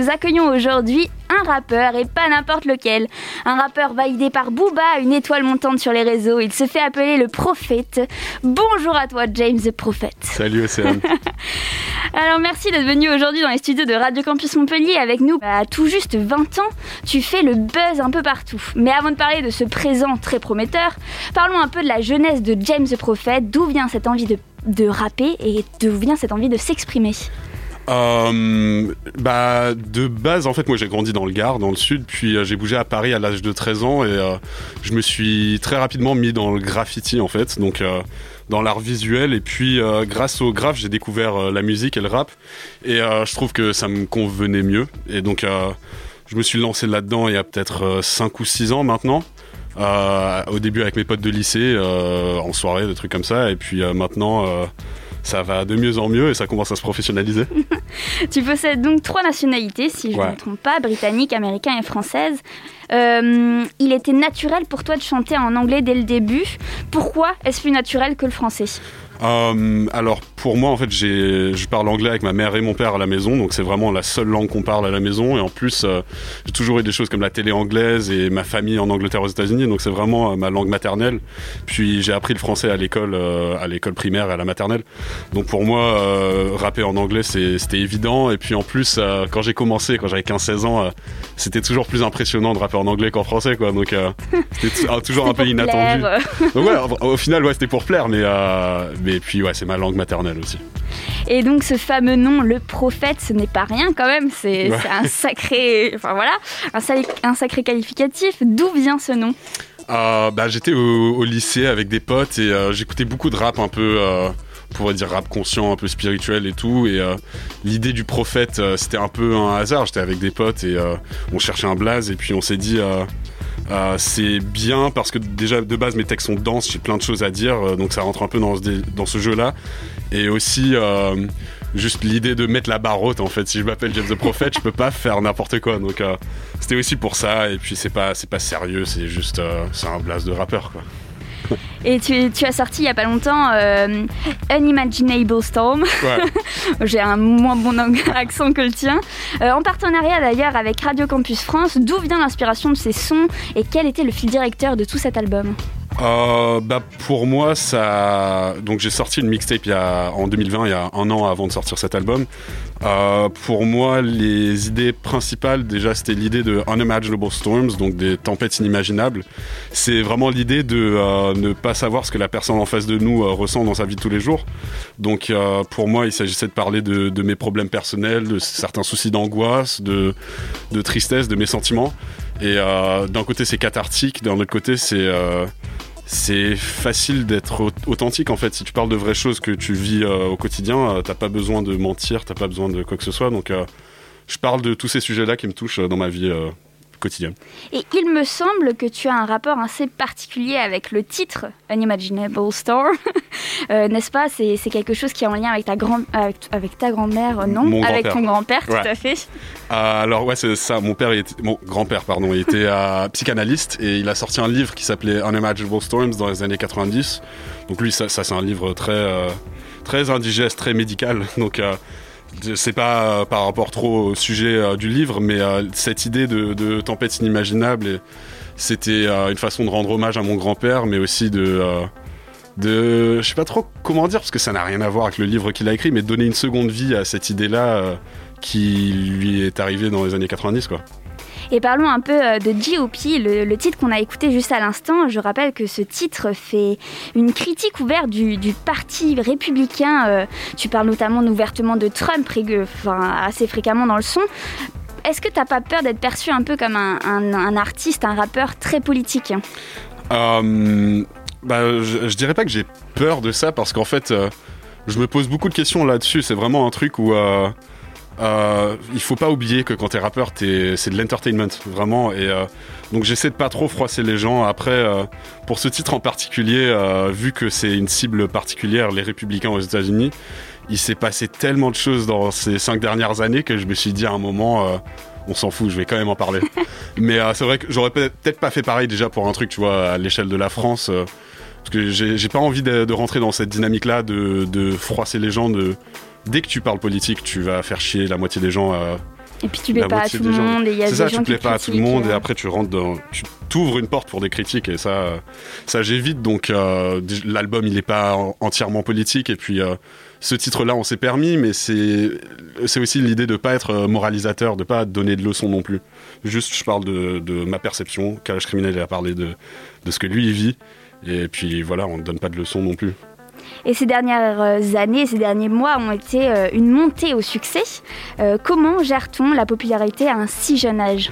nous accueillons aujourd'hui un rappeur et pas n'importe lequel. Un rappeur validé par Booba, une étoile montante sur les réseaux. Il se fait appeler le prophète. Bonjour à toi, James the Prophet. Salut Océane. Alors merci d'être venu aujourd'hui dans les studios de Radio Campus Montpellier avec nous. À tout juste 20 ans, tu fais le buzz un peu partout. Mais avant de parler de ce présent très prometteur, parlons un peu de la jeunesse de James the Prophet. D'où vient cette envie de, de rapper et d'où vient cette envie de s'exprimer? Euh, bah, de base, en fait, moi j'ai grandi dans le Gard, dans le sud, puis euh, j'ai bougé à Paris à l'âge de 13 ans et euh, je me suis très rapidement mis dans le graffiti en fait, donc dans l'art visuel. Et puis, grâce au graphe, j'ai découvert la musique et le rap et je trouve que ça me convenait mieux. Et donc, je me suis lancé là-dedans il y a peut-être 5 ou 6 ans maintenant. Au début avec mes potes de lycée, en soirée, des trucs comme ça, et puis maintenant. Ça va de mieux en mieux et ça commence à se professionnaliser. Tu possèdes donc trois nationalités, si je ne Ouais. me trompe pas, britannique, américain et française. Euh, il était naturel pour toi de chanter en anglais dès le début. Pourquoi est-ce plus naturel que le français? Euh, alors pour moi en fait j'ai je parle anglais avec ma mère et mon père à la maison donc c'est vraiment la seule langue qu'on parle à la maison. Et en plus euh, j'ai toujours eu des choses comme la télé anglaise et ma famille en Angleterre aux États-Unis donc c'est vraiment euh, ma langue maternelle. Puis j'ai appris le français à l'école à l'école primaire et à la maternelle. Donc pour moi rapper en anglais c'était évident. Et puis en plus quand j'ai commencé quand j'avais 15-16 ans c'était toujours plus impressionnant de rapper en anglais qu'en français quoi. Donc c'était ah, toujours un peu inattendu. donc ouais, au final, ouais, c'était pour plaire, mais, mais puis ouais, c'est ma langue maternelle aussi. Et donc ce fameux nom, le prophète, ce n'est pas rien quand même. C'est Ouais. un sacré, enfin voilà, un, sa- un sacré qualificatif. D'où vient ce nom? Euh, bah, j'étais au, au lycée avec des potes et euh, j'écoutais beaucoup de rap un peu, euh, on pourrait dire rap conscient, un peu spirituel et tout. Et euh, l'idée du prophète, euh, c'était un peu un hasard. J'étais avec des potes et euh, on cherchait un blaze et puis on s'est dit. Euh, c'est bien parce que déjà de base mes textes sont denses, j'ai plein de choses à dire, euh, donc ça rentre un peu dans ce, jeu-là. Et aussi euh, juste l'idée de mettre la barre haute en fait. Si je m'appelle James the Prophet, je peux pas faire n'importe quoi. Donc c'était aussi pour ça. Et puis c'est pas sérieux, c'est juste c'est un blast de rappeur quoi. Et tu, tu as sorti il y a pas longtemps euh, Unimaginable Storm. Ouais. J'ai un moins bon accent que le tien. Euh, en partenariat d'ailleurs avec Radio Campus France, d'où vient l'inspiration de ces sons et quel était le fil directeur de tout cet album? Euh, bah pour moi ça donc j'ai sorti une mixtape il y a en 2020 il y a un an avant de sortir cet album. Euh, pour moi les idées principales déjà c'était l'idée de unimaginable storms donc des tempêtes inimaginables. C'est vraiment l'idée de euh, ne pas savoir ce que la personne en face de nous euh, ressent dans sa vie de tous les jours. Donc euh, pour moi il s'agissait de parler de, de mes problèmes personnels de certains soucis d'angoisse de, de tristesse de mes sentiments. Et euh, d'un côté c'est cathartique d'un autre côté c'est euh, c'est facile d'être au- authentique en fait. Si tu parles de vraies choses que tu vis euh, au quotidien, euh, t'as pas besoin de mentir, t'as pas besoin de quoi que ce soit. Donc, euh, je parle de tous ces sujets-là qui me touchent dans ma vie quotidienne. Et il me semble que tu as un rapport assez particulier avec le titre Unimaginable Storm. Euh, N'est-ce pas? C'est quelque chose qui est en lien avec ta, grand, avec, avec ta grand-mère, euh, non? Mon Avec ton grand-père, tout à fait. Euh, alors ouais, c'est ça. Mon père, il était, mon grand-père, pardon, il était euh, psychanalyste et il a sorti un livre qui s'appelait Unimaginable Storms dans les années 90. Donc lui, ça, ça, c'est un livre très très indigeste, très médical. Donc c'est pas euh, par rapport trop au sujet euh, du livre, mais euh, cette idée de, tempête inimaginable, c'était une façon de rendre hommage à mon grand-père, mais aussi de je sais pas trop comment dire parce que ça n'a rien à voir avec le livre qu'il a écrit, mais donner une seconde vie à cette idée-là. euh, qui lui est arrivé dans les années 90 quoi. Et parlons un peu euh, de GOP, le, le titre qu'on a écouté juste à l'instant. Je rappelle que ce titre fait une critique ouverte du, parti républicain. Euh, tu parles notamment ouvertement de Trump, enfin, assez fréquemment dans le son. Est-ce que t'as pas peur d'être perçu un peu comme un artiste, un rappeur très politique? Euh, bah, je, je dirais pas que j'ai peur de ça parce qu'en fait, euh, je me pose beaucoup de questions là-dessus. C'est vraiment un truc où euh, il faut pas oublier que quand t'es rappeur, c'est de l'entertainment vraiment. Et euh, donc j'essaie de pas trop froisser les gens. Après, euh, pour ce titre en particulier, vu que c'est une cible particulière, les républicains aux États-Unis, il s'est passé tellement de choses dans ces cinq dernières années que je me suis dit à un moment. on s'en fout, je vais quand même en parler. Mais euh, c'est vrai que j'aurais peut- peut-être pas fait pareil déjà pour un truc, tu vois, à l'échelle de la France. euh, parce que j'ai j'ai pas envie de, de rentrer dans cette dynamique-là, de, de froisser les gens. De... Dès que tu parles politique, tu vas faire chier la moitié des gens. euh, Et puis tu plais pas à tout le monde. C'est ça, tu plais pas à tout le monde et après tu rentres dans. Tu t'ouvres une porte pour des critiques et ça, ça j'évite. Donc l'album il est pas entièrement politique et puis ce titre-là, on s'est permis, mais c'est aussi l'idée de pas être moralisateur, de pas donner de leçons non plus. Juste, je parle de, ma perception. Calage criminel, il a parlé de, de ce que lui il vit, et puis voilà, on ne donne pas de leçons non plus. Et ces dernières euh, années, ces derniers mois ont été euh, une montée au succès. Euh, comment gère-t-on la popularité à un si jeune âge?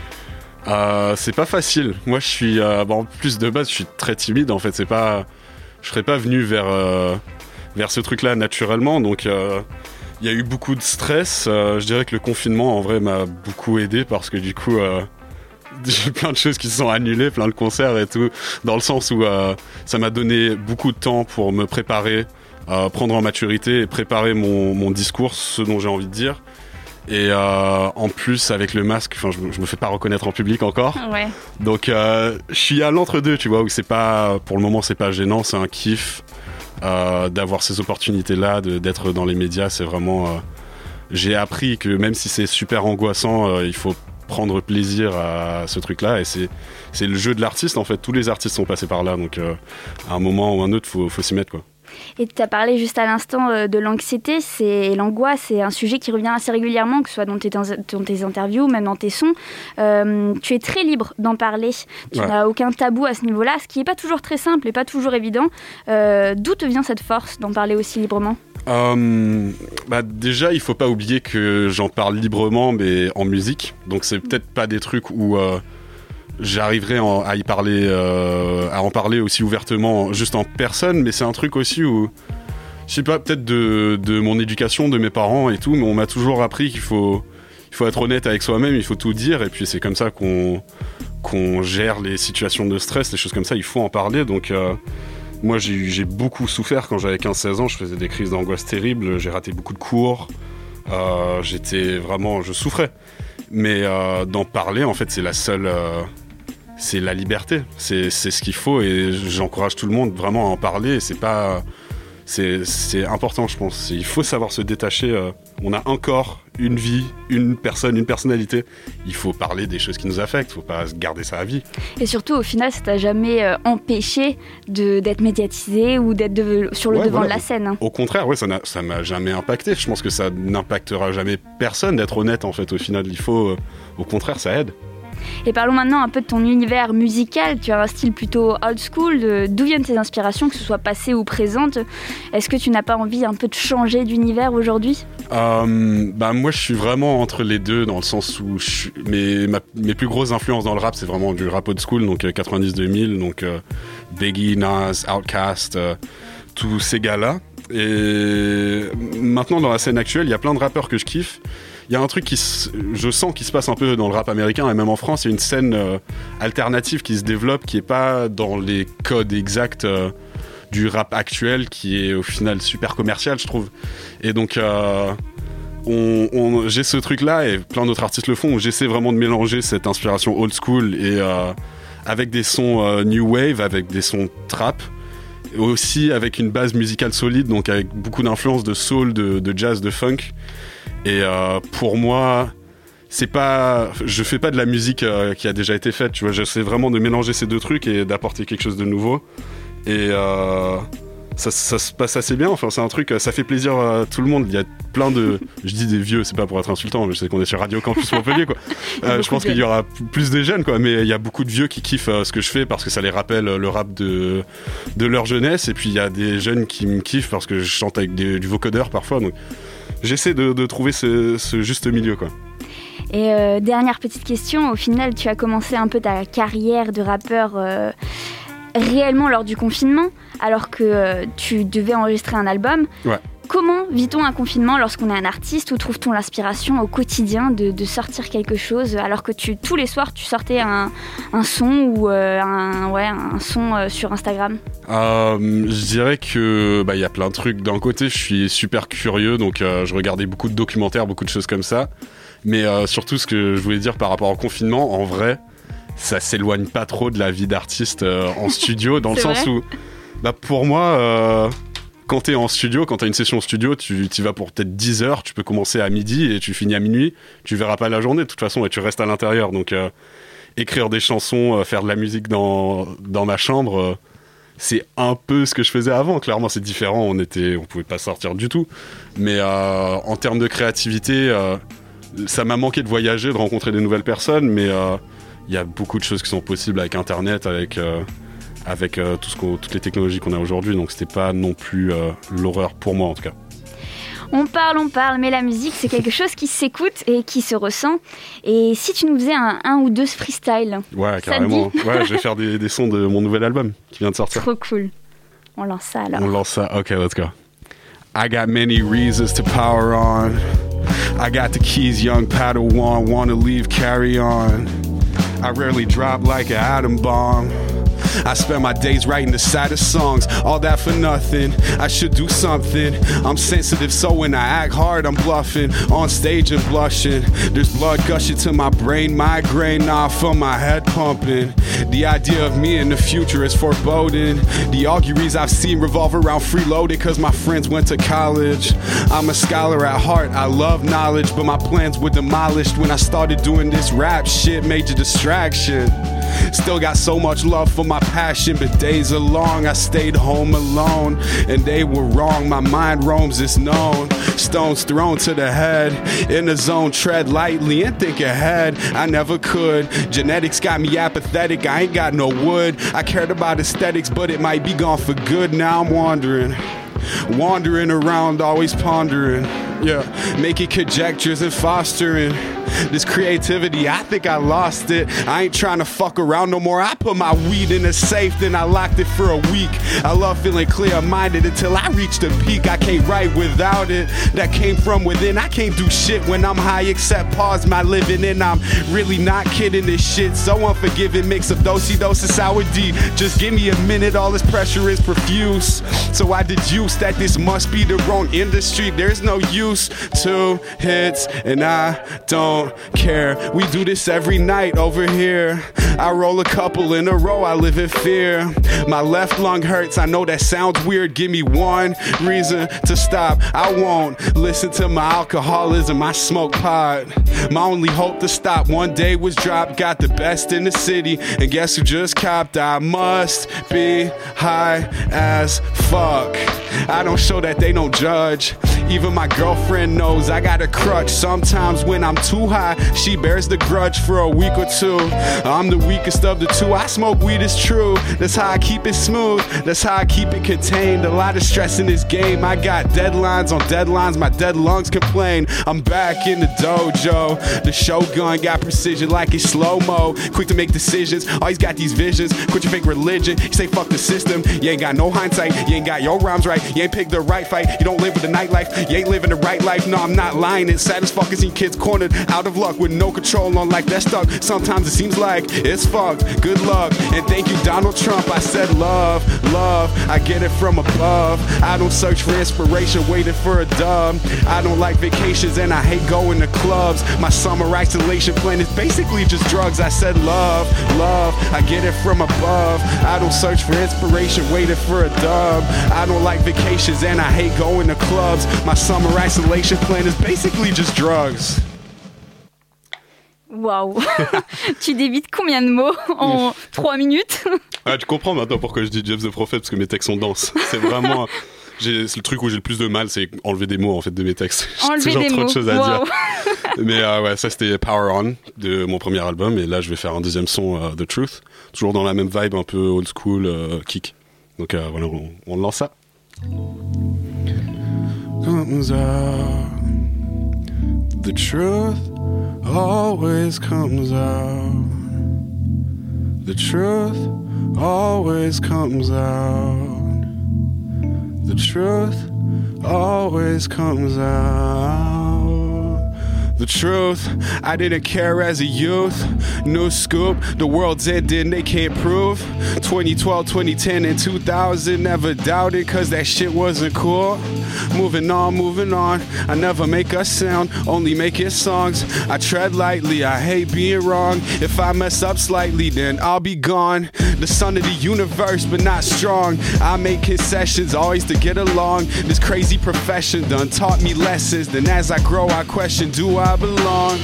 C'est pas facile. Moi, je suis, en plus de base, je suis très timide. En fait, c'est pas, je serais pas venu vers vers ce truc-là naturellement. Donc, il y a eu beaucoup de stress. je dirais que le confinement, en vrai, m'a beaucoup aidé parce que du coup j'ai plein de choses qui se sont annulées, plein de concerts et tout, dans le sens où euh, ça m'a donné beaucoup de temps pour me préparer, euh, prendre en maturité et préparer mon, mon discours, ce dont j'ai envie de dire. Et euh, en plus, avec le masque, je, je, me fais pas reconnaître en public encore. Ouais. Donc, euh, je suis à l'entre-deux, tu vois, où c'est pas, pour le moment, c'est pas gênant, c'est un kiff euh, d'avoir ces opportunités-là, d'être dans les médias. C'est vraiment. j'ai appris que même si c'est super angoissant, il faut prendre plaisir à ce truc-là. Et c'est, le jeu de l'artiste, en fait. Tous les artistes sont passés par là. Donc, à un moment ou un autre, il faut, s'y mettre, quoi. Et tu as parlé juste à l'instant euh, de l'anxiété c'est l'angoisse, c'est un sujet qui revient assez régulièrement, que ce soit dans tes, dans tes interviews, même dans tes sons. Euh, tu es très libre d'en parler. Tu n'as aucun tabou à ce niveau-là, ce qui n'est pas toujours très simple et pas toujours évident. D'où te vient cette force d'en parler aussi librement? Euh, bah déjà, il faut pas oublier que j'en parle librement, mais en musique. Donc c'est peut-être pas des trucs où euh, j'arriverai à y parler, euh, à en parler aussi ouvertement, juste en personne. Mais c'est un truc aussi où, je sais pas, peut-être de, de, mon éducation, de mes parents et tout, mais on m'a toujours appris qu'il faut, il faut être honnête avec soi-même, il faut tout dire, et puis c'est comme ça qu'on qu'on gère les situations de stress, les choses comme ça. Il faut en parler. Donc euh, moi, j'ai beaucoup souffert quand j'avais 15-16 ans. Je faisais des crises d'angoisse terribles. J'ai raté beaucoup de cours. Euh, J'étais vraiment, je souffrais. Mais d'en parler, en fait, c'est la seule, c'est la liberté. C'est ce qu'il faut et j'encourage tout le monde vraiment à en parler. C'est pas c'est important, je pense. Il faut savoir se détacher. Euh, on a encore une vie, une personne, une personnalité. Il faut parler des choses qui nous affectent. Il faut pas garder ça à vie. Et surtout, au final, ça t'a jamais euh, empêché d'être médiatisé ou d'être sur le devant de la scène. Hein. Au contraire, ouais, ça m'a jamais impacté. Je pense que ça n'impactera jamais personne d'être honnête. En fait, au final, il faut, euh, au contraire, ça aide. Et parlons maintenant un peu de ton univers musical. Tu as un style plutôt old school. D'où viennent tes inspirations, que ce soit passées ou présentes? Est-ce que tu n'as pas envie un peu de changer d'univers aujourd'hui? Euh, bah Moi, je suis vraiment entre les deux, dans le sens où mes, mes plus grosses influences dans le rap, c'est vraiment du rap old school, donc 90-2000, euh, donc euh, Nas, Outkast, euh, tous ces gars-là. Et maintenant, dans la scène actuelle, il y a plein de rappeurs que je kiffe il y a un truc qui je sens qui se passe un peu dans le rap américain et même en France, il y a une scène euh, alternative qui se développe qui est pas dans les codes exacts euh, du rap actuel qui est au final super commercial, je trouve. Et donc euh, j'ai ce truc là et plein d'autres artistes le font où j'essaie vraiment de mélanger cette inspiration old school et avec des sons new wave, avec des sons trap aussi avec une base musicale solide, donc avec beaucoup d'influences de soul, de, jazz, de funk. Et euh, pour moi, c'est pas, je fais pas de la musique euh, qui a déjà été faite. Tu vois, j'essaie vraiment de mélanger ces deux trucs et d'apporter quelque chose de nouveau. Et euh, ça, ça, se passe assez bien. Enfin, c'est un truc, ça fait plaisir à tout le monde. Il y a plein de, je dis des vieux, c'est pas pour être insultant, mais je sais qu'on est sur Radio Campus Montpellier, quoi. Euh, je pense qu'il y aura plus de jeunes, quoi. Mais il y a beaucoup de vieux qui kiffent euh, ce que je fais parce que ça les rappelle le rap de de leur jeunesse. Et puis il y a des jeunes qui me kiffent parce que je chante avec des, du vocodeur parfois. Donc j'essaie de, trouver ce, juste milieu, quoi. Et euh, dernière petite question, au final, tu as commencé un peu ta carrière de rappeur euh, réellement lors du confinement, alors que euh, tu devais enregistrer un album. Ouais. Comment vit-on un confinement lorsqu'on est un artiste Où trouve-t-on l'inspiration au quotidien de, sortir quelque chose alors que tu, tous les soirs tu sortais un, son ou euh, un, ouais, un son euh, sur Instagram? Euh, Je dirais que bah, il y a plein de trucs. D'un côté, je suis super curieux, donc je regardais beaucoup de documentaires, beaucoup de choses comme ça. Mais surtout, ce que je voulais dire par rapport au confinement, en vrai, ça s'éloigne pas trop de la vie d'artiste en studio, dans le sens où, bah, pour moi quand t'es en studio, quand t'as une session studio, tu y vas pour peut-être 10 heures, tu peux commencer à midi et tu finis à minuit, tu verras pas la journée de toute façon et tu restes à l'intérieur. Donc euh, écrire des chansons, euh, faire de la musique dans, dans ma chambre, euh, c'est un peu ce que je faisais avant. Clairement, c'est différent, on était, on pouvait pas sortir du tout. Mais en termes de créativité, ça m'a manqué de voyager, de rencontrer des nouvelles personnes, mais il y a beaucoup de choses qui sont possibles avec Internet, avec avec euh, tout ce toutes les technologies qu'on a aujourd'hui. Donc c'était pas non plus euh, l'horreur pour moi en tout cas. On parle, on parle, mais la musique, c'est quelque chose qui s'écoute et qui se ressent. Et si tu nous faisais un, un ou deux freestyle Ouais, carrément. Ouais, je vais faire des, des, sons de mon nouvel album qui vient de sortir. Trop cool. On lance ça alors. On lance ça. Ok, let's go. I got many reasons to power on. I got the keys, young Padawan. Wanna leave, carry on. I rarely drop like an atom bomb. I spend my days writing the saddest songs, all that for nothing. I should do something. I'm sensitive, so when I act hard, I'm bluffing. On stage and blushing. There's blood gushing to my brain, migraine, I feel my head pumping. The idea of me in the future is foreboding. The auguries I've seen revolve around freeloaded cause my friends went to college. I'm a scholar at heart, I love knowledge, but my plans were demolished when I started doing this rap shit, major distraction. Still got so much love for my passion, but days are long. I stayed home alone, and they were wrong. My mind roams, it's known. Stones thrown to the head. In the zone, tread lightly and think ahead. I never could. Genetics got me apathetic. I ain't got no wood. I cared about aesthetics, but it might be gone for good. Now I'm wandering. Wandering around, always pondering. Yeah, making conjectures and fostering this creativity, I think I lost it. I ain't trying to fuck around no more. I put my weed in a safe, then I locked it for a week. I love feeling clear minded until I reach the peak. I can't write without it. That came from within. I can't do shit when I'm high except pause my living. And I'm really not kidding this shit. So unforgiving mix of dosey doses sour D. Just give me a minute, all this pressure is profuse. So I deduce that this must be the wrong industry. There's no use. Two hits, and I don't don't care. We do this every night over here. I roll a couple in a row, I live in fear. My left lung hurts, I know that sounds weird. Give me one reason to stop. I won't listen to my alcoholism, I smoke pot. My only hope to stop one day was dropped. Got the best in the city, and guess who just copped? I must be high as fuck. I don't show that they don't judge. Even my girlfriend knows I got a crutch. Sometimes when I'm too high, she bears the grudge for a week or two. I'm the weakest of the two. I smoke weed, it's true. That's how I keep it smooth. That's how I keep it contained. A lot of stress in this game. I got deadlines on deadlines. My dead lungs complain. I'm back in the dojo. The shogun got precision like it's slow mo. Quick to make decisions. Always got these visions. Quit your fake religion. You say fuck the system. You ain't got no hindsight. You ain't got your rhymes right. You ain't picked the right fight. You don't live with the nightlife. You ain't living the right life. No, I'm not lying. It's sad as fuck seeing kids cornered out of luck with no control on life that's stuck. Sometimes it seems like it's fucked. Good luck. And thank you, Donald Trump. I said love, love. I get it from above. I don't search for inspiration, waiting for a dub. I don't like vacations and I hate going to clubs. My summer isolation plan is basically just drugs. I said love, love. I get it from above. I don't search for inspiration, waiting for a dub. I don't like vacations and I hate going to clubs. My summer isolation plan is basically just drugs. Waouh Tu débites combien de mots en 3 minutes ah, Tu comprends maintenant pourquoi je dis Jeff the Prophet, parce que mes textes sont denses. C'est vraiment... c'est le truc où j'ai le plus de mal, c'est enlever des mots en fait de mes textes. Enlever toujours trop mots. de choses à dire. Mais euh, ouais, ça c'était Power On de mon premier album, et là je vais faire un deuxième son, uh, The Truth, toujours dans la même vibe, un peu old school, uh, kick. Donc euh, voilà, on, on, lance ça. The truth always comes out. The truth always comes out. The truth always comes out. The truth, I didn't care as a youth. New scoop, the world's ending, they can't prove. 2012, 2010, and 2000, never doubted, cause that shit wasn't cool. Moving on, moving on. I never make a sound, only make it songs. I tread lightly, I hate being wrong. If I mess up slightly, then I'll be gone. The son of the universe, but not strong. I make concessions, always to get along. This crazy profession done taught me lessons. Then as I grow, I question, do I belong?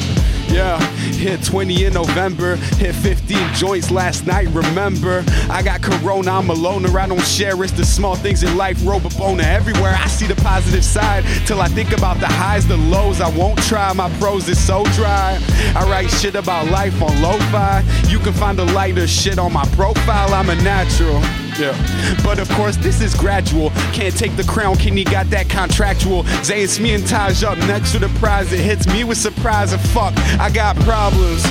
Yeah, hit 20 in November, hit 15 joints last night. Remember, I got corona, I'm a loner, I don't share. It's the small things in life, rope a boner everywhere. I see the positive side till I think about the highs, the lows. I won't try, my prose is so dry. I write shit about life on lo fi. You can find the lighter shit on my profile, I'm a natural. Yeah. But of course, this is gradual. Can't take the crown, Kenny got that contractual. Zay Smee and Taj up next to the prize. It hits me with surprise and fuck, I got problems.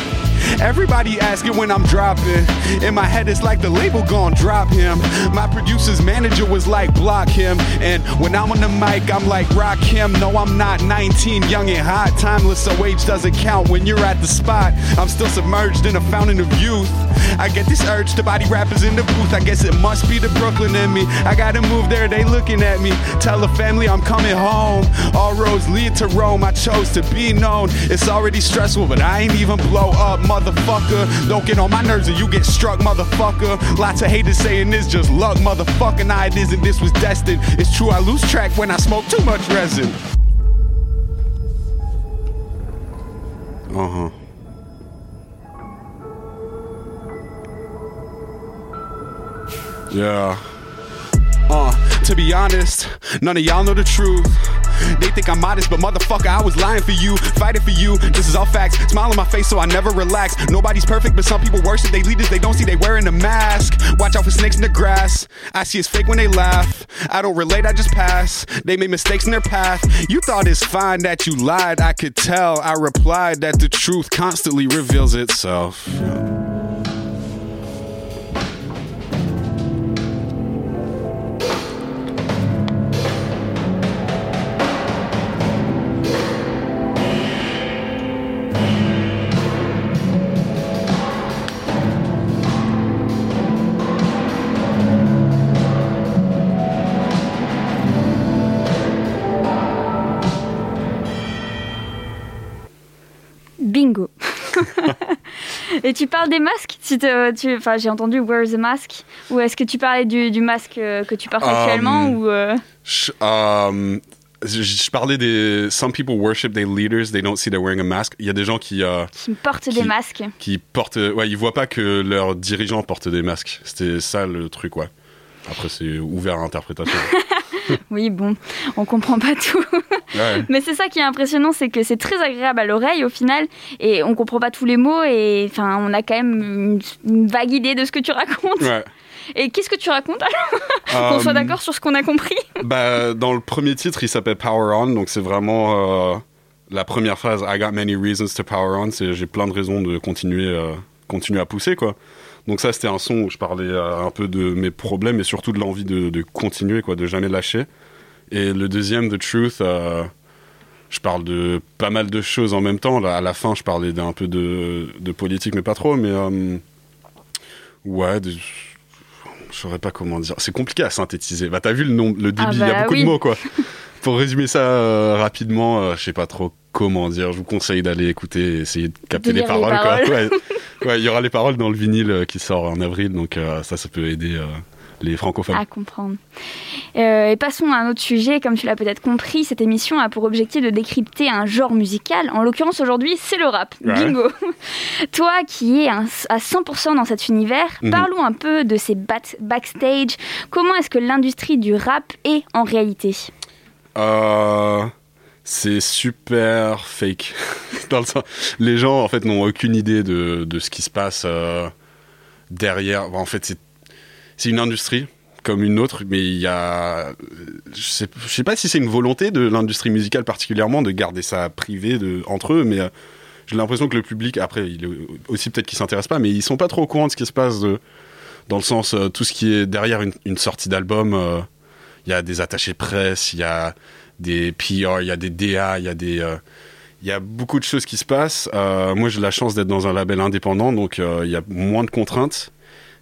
Everybody asking when I'm dropping. In my head, it's like the label gon' drop him. My producer's manager was like, block him. And when I'm on the mic, I'm like, rock him. No, I'm not 19, young and hot. Timeless, so age doesn't count when you're at the spot. I'm still submerged in a fountain of youth. I get this urge to body rappers in the booth. I guess it must be the Brooklyn in me. I gotta move there, they looking at me. Tell the family I'm coming home. All roads lead to Rome. I chose to be known. It's already stressful, but I ain't even blow up, motherfucker. Don't get on my nerves or you get struck, motherfucker. Lots of haters saying this just luck, motherfucker. Nah, it isn't. This was destined. It's true, I lose track when I smoke too much resin. Uh huh. Yeah. Uh, to be honest, none of y'all know the truth. They think I'm modest, but motherfucker, I was lying for you, fighting for you. This is all facts. Smile on my face, so I never relax. Nobody's perfect, but some people worse. If they leaders, they don't see they wearing a mask. Watch out for snakes in the grass. I see it's fake when they laugh. I don't relate, I just pass. They made mistakes in their path. You thought it's fine that you lied. I could tell. I replied that the truth constantly reveals itself. Et tu parles des masques si te- tu, enfin, J'ai entendu Wear the Mask. Ou est-ce que tu parlais du, du masque euh, que tu portes Um, actuellement ou, euh, Je, um, je, parlais des. Some people worship their leaders, they don't see they're wearing a mask. Il y a des gens qui, euh, qui portent qui- des masques qui portent. Ouais, ils voient pas que leurs dirigeants portent des masques. C'était ça le truc, ouais. Après, c'est ouvert à interprétation. Oui, bon, on comprend pas tout. Ouais. Mais c'est ça qui est impressionnant, c'est que c'est très agréable à l'oreille au final, et on comprend pas tous les mots, et enfin, on a quand même une, vague idée de ce que tu racontes. ouais. Et qu'est-ce que tu racontes alors? Qu'on soit Um, d'accord sur ce qu'on a compris? Bah, dans le premier titre, il s'appelle Power On, donc c'est vraiment euh, la première phrase. I got many reasons to power on. C'est j'ai plein de raisons de continuer, euh, continuer à pousser, quoi. Donc ça, c'était un son où je parlais euh, un peu de mes problèmes et surtout de l'envie de, de continuer, quoi, de jamais lâcher. Et le deuxième, The Truth, euh, je parle de pas mal de choses en même temps. Là, à la fin, je parlais d'un peu de, de politique, mais pas trop. Mais euh, ouais, de- je saurais pas comment dire. C'est compliqué à synthétiser. Bah, t'as vu le nombre, le débit, il y bah a beaucoup oui. de mots, quoi. Pour résumer ça euh, rapidement, je sais pas trop comment dire. Je vous conseille d'aller écouter et essayer de capter De les paroles, quoi. Ouais. Ouais, il y aura les paroles dans le vinyle euh, qui sort en avril, donc euh, ça, ça peut aider euh, les francophones. À comprendre. Euh, et passons à un autre sujet. Comme tu l'as peut-être compris, cette émission a pour objectif de décrypter un genre musical. En l'occurrence, aujourd'hui, c'est le rap. Ouais. Bingo. Toi qui es un- à 100% dans cet univers, Mhm. parlons un peu de ces bat- backstage. Comment est-ce que l'industrie du rap est en réalité? Euh, c'est super fake. Dans le sens- les gens, en fait, n'ont aucune idée de, de ce qui se passe euh, derrière. En fait, c'est, une industrie comme une autre, mais il y a. Je sais, sais pas si c'est une volonté de l'industrie musicale particulièrement de garder ça privé de, entre eux, mais euh, j'ai l'impression que le public, après, aussi peut-être qu'ils s'intéressent pas, mais ils sont pas trop au courant de ce qui se passe dans le sens, euh, tout ce qui est derrière une, sortie d'album. il y a des attachés presse, il y a des PR, il y a des DA, il y a des, euh, il y a beaucoup de choses qui se passent. Euh, moi, j'ai la chance d'être dans un label indépendant, donc euh, il y a moins de contraintes.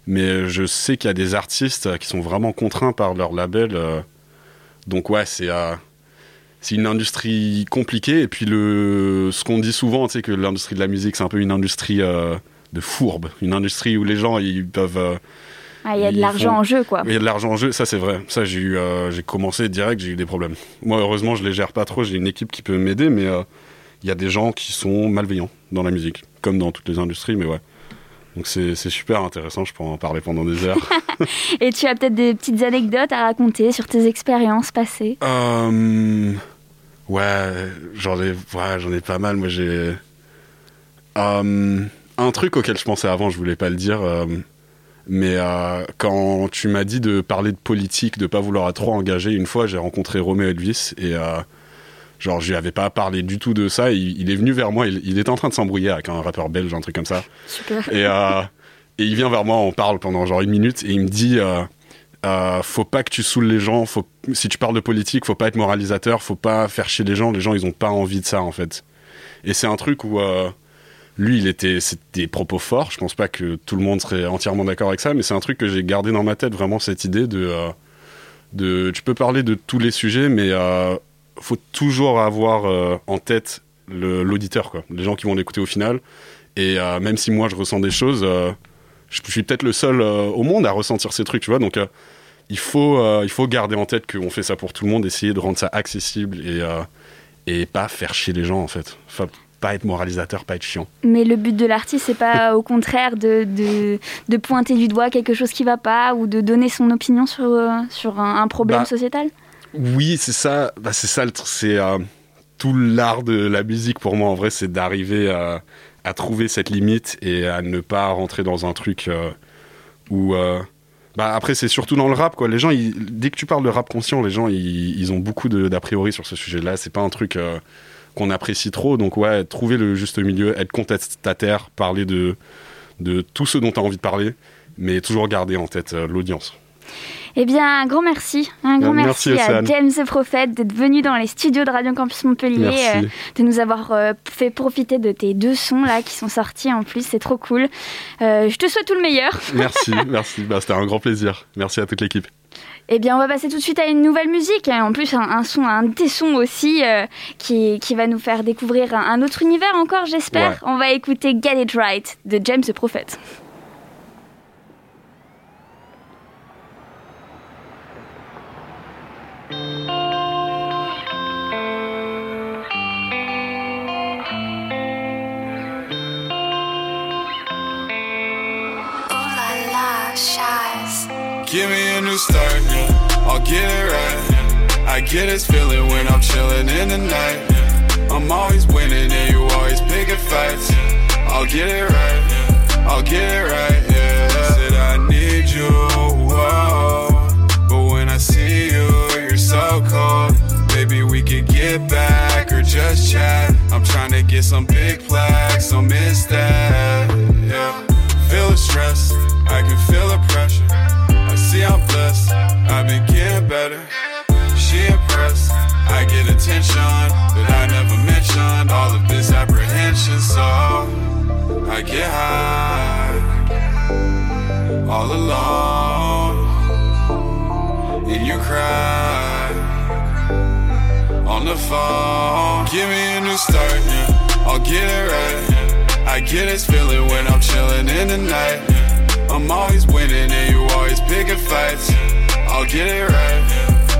Mais je sais qu'il y a des artistes qui sont vraiment contraints par leur label. Euh. donc ouais, c'est c'est une industrie compliquée. Et puis le, ce qu'on dit souvent, sais, que l'industrie de la musique, c'est un peu une industrie de fourbe, une industrie où les gens ils peuvent ah, il y a de l'argent en jeu, quoi. Il y a de l'argent en jeu, ça c'est vrai. Ça, j'ai eu, j'ai commencé direct, j'ai eu des problèmes. Moi, heureusement, je les gère pas trop. J'ai une équipe qui peut m'aider, mais il y a des gens qui sont malveillants dans la musique, comme dans toutes les industries, mais ouais. Donc c'est super intéressant, je peux en parler pendant des heures. Et tu as peut-être des petites anecdotes à raconter sur tes expériences passées? Euh, Ouais, j'en ai, ai pas mal. Moi j'ai... Euh, un truc auquel je pensais avant, je voulais pas le dire, euh, mais quand tu m'as dit de parler de politique, de pas vouloir trop engager, une fois j'ai rencontré Roméo Elvis et Genre, je lui avais pas parlé du tout de ça. Il, est venu vers moi. Il, était en train de s'embrouiller avec un rappeur belge, un truc comme ça. Super. Et, euh, et il vient vers moi, on parle pendant genre une minute, et il me dit euh, euh, Faut pas que tu saoules les gens. Faut, si tu parles de politique, faut pas être moralisateur. Faut pas faire chier les gens. Les gens, ils ont pas envie de ça, en fait. Et c'est un truc où. Lui, il était, c'était des propos forts. Je pense pas que tout le monde serait entièrement d'accord avec ça, mais c'est un truc que j'ai gardé dans ma tête, vraiment cette idée de, de, tu peux parler de tous les sujets, mais faut toujours avoir euh, en tête l'auditeur. Les gens qui vont l'écouter au final. Et euh, même si moi je ressens des choses, euh, je, suis peut-être le seul au monde à ressentir ces trucs, tu vois. Donc il faut, il faut garder en tête qu'on fait ça pour tout le monde, essayer de rendre ça accessible et, et pas faire chier les gens en fait. Enfin, pas être moralisateur, pas être chiant. Mais le but de l'artiste, c'est pas au contraire de, de, de, pointer du doigt quelque chose qui va pas ou de donner son opinion sur, sur un, problème bah, sociétal? oui, c'est ça. Bah, c'est ça, c'est euh, tout l'art de la musique pour moi. En vrai, c'est d'arriver à, trouver cette limite et à ne pas rentrer dans un truc euh, où. Euh, bah, après, c'est surtout dans le rap, quoi. Les gens, dès que tu parles de rap conscient, les gens, ils, ont beaucoup d'a priori sur ce sujet-là. C'est pas un truc qu'on apprécie trop. Donc, ouais, trouver le juste milieu, être contestataire, parler de, de tout ce dont tu as envie de parler, mais toujours garder en tête l'audience. Eh bien, un grand merci. Un grand merci, à James the Prophet d'être venu dans les studios de Radio Campus Montpellier, euh, de nous avoir euh, fait profiter de tes deux sons là qui sont sortis en plus. C'est trop cool. Euh, je te souhaite tout le meilleur. Merci, merci. Bah, C'était un grand plaisir. Merci à toute l'équipe. Eh bien, on va passer tout de suite à une nouvelle musique. En plus, un, son, un des sons aussi qui, qui, va nous faire découvrir un, autre univers encore, j'espère. On va écouter Get It Right de James the Prophet. Give me a new start, yeah. I'll get it right. I get this feeling when I'm chilling in the night. I'm always winning and you always picking fights. I'll get it right. I'll get it right, yeah. Said I need you, whoa. But when I see you, you're so cold. Maybe we could get back or just chat. I'm trying to get some big alone, and you cry on the phone. Give me a new start, yeah. I'll get it right. I get this feeling when I'm chilling in the night. I'm always winning and you always picking fights. I'll get it right,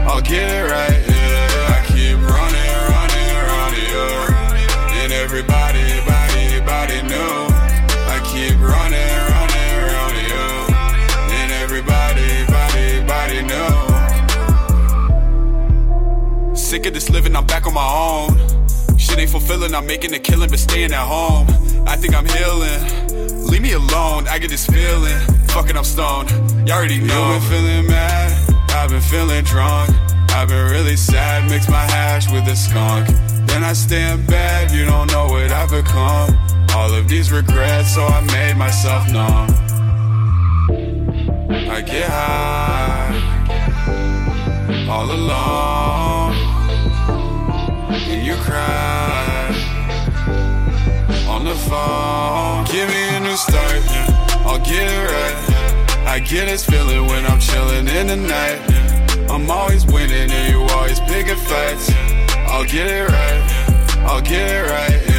I'll get it right, yeah. I keep running, running, running, yeah. And everybody, Sick of this living, I'm back on my own. Shit ain't fulfilling, I'm making a killing, but staying at home. I think I'm healing. Leave me alone, I get this feeling. Fucking, I'm stoned. You already know. You've been feeling mad, I've been feeling drunk. I've been really sad, mix my hash with a skunk. Then I stay in bed, you don't know what I've become. All of these regrets, so I made myself numb. I get high, all alone, you cry on the phone. Give me a new start, I'll get it right. I get this feeling when I'm chilling in the night. I'm always winning and you always picking fights. I'll get it right, I'll get it right.